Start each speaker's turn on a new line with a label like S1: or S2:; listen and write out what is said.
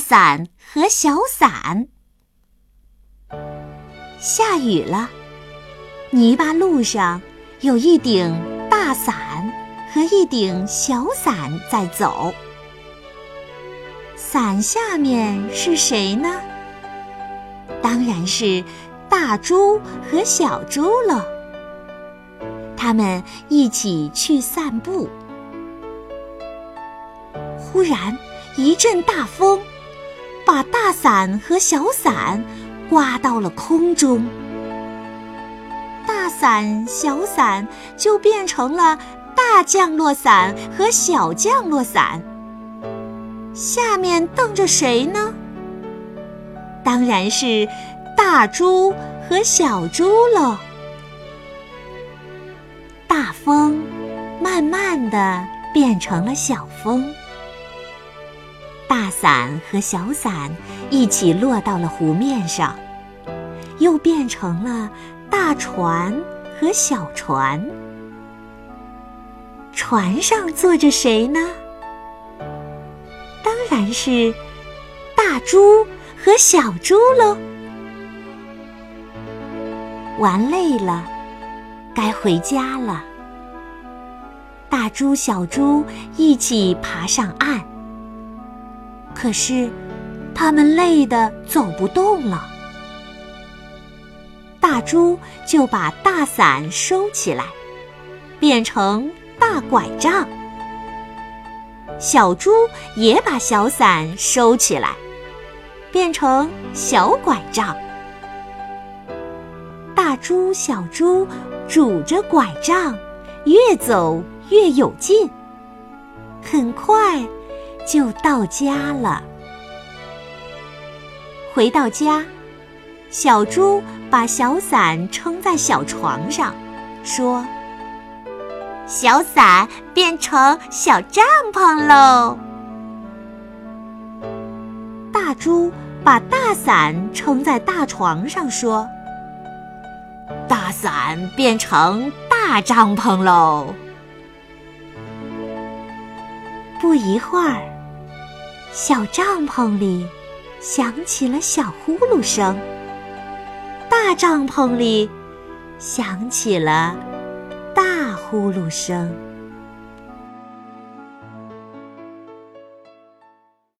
S1: 伞和小伞。下雨了，泥巴路上有一顶大伞和一顶小伞在走。伞下面是谁呢？当然是大猪和小猪了。他们一起去散步。忽然一阵大风，伞和小伞刮到了空中。大伞、小伞就变成了大降落伞和小降落伞。下面瞪着谁呢？当然是大猪和小猪了。大风慢慢的变成了小风，大伞和小伞一起落到了湖面上，又变成了大船和小船。船上坐着谁呢？当然是大猪和小猪喽。玩累了。该回家了。大猪、小猪一起爬上岸，可是他们累得走不动了。大猪就把大伞收起来，变成大拐杖；小猪也把小伞收起来，变成小拐杖。大猪、小猪。拄着拐杖，越走越有劲。很快就到家了。回到家，小猪把小伞撑在小床上，说：“小伞变成小帐篷喽。”大猪把大伞撑在大床上，说。大伞变成大帐篷喽！不一会儿，小帐篷里响起了小呼噜声，大帐篷里响起了大呼噜声。